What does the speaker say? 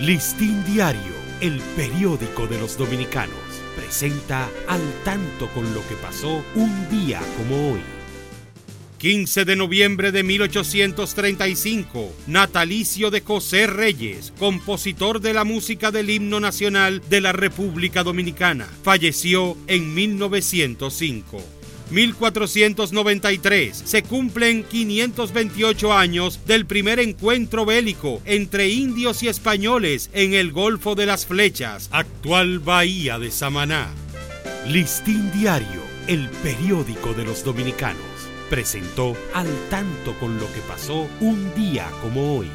Listín Diario, el periódico de los dominicanos, presenta al tanto con lo que pasó un día como hoy. 15 de noviembre de 1835, natalicio de José Reyes, compositor de la música del himno nacional de la República Dominicana. Falleció en 1905. 1493 se cumplen 528 años del primer encuentro bélico entre indios y españoles en el Golfo de las Flechas, actual Bahía de Samaná. Listín Diario, el periódico de los dominicanos, presentó al tanto con lo que pasó un día como hoy.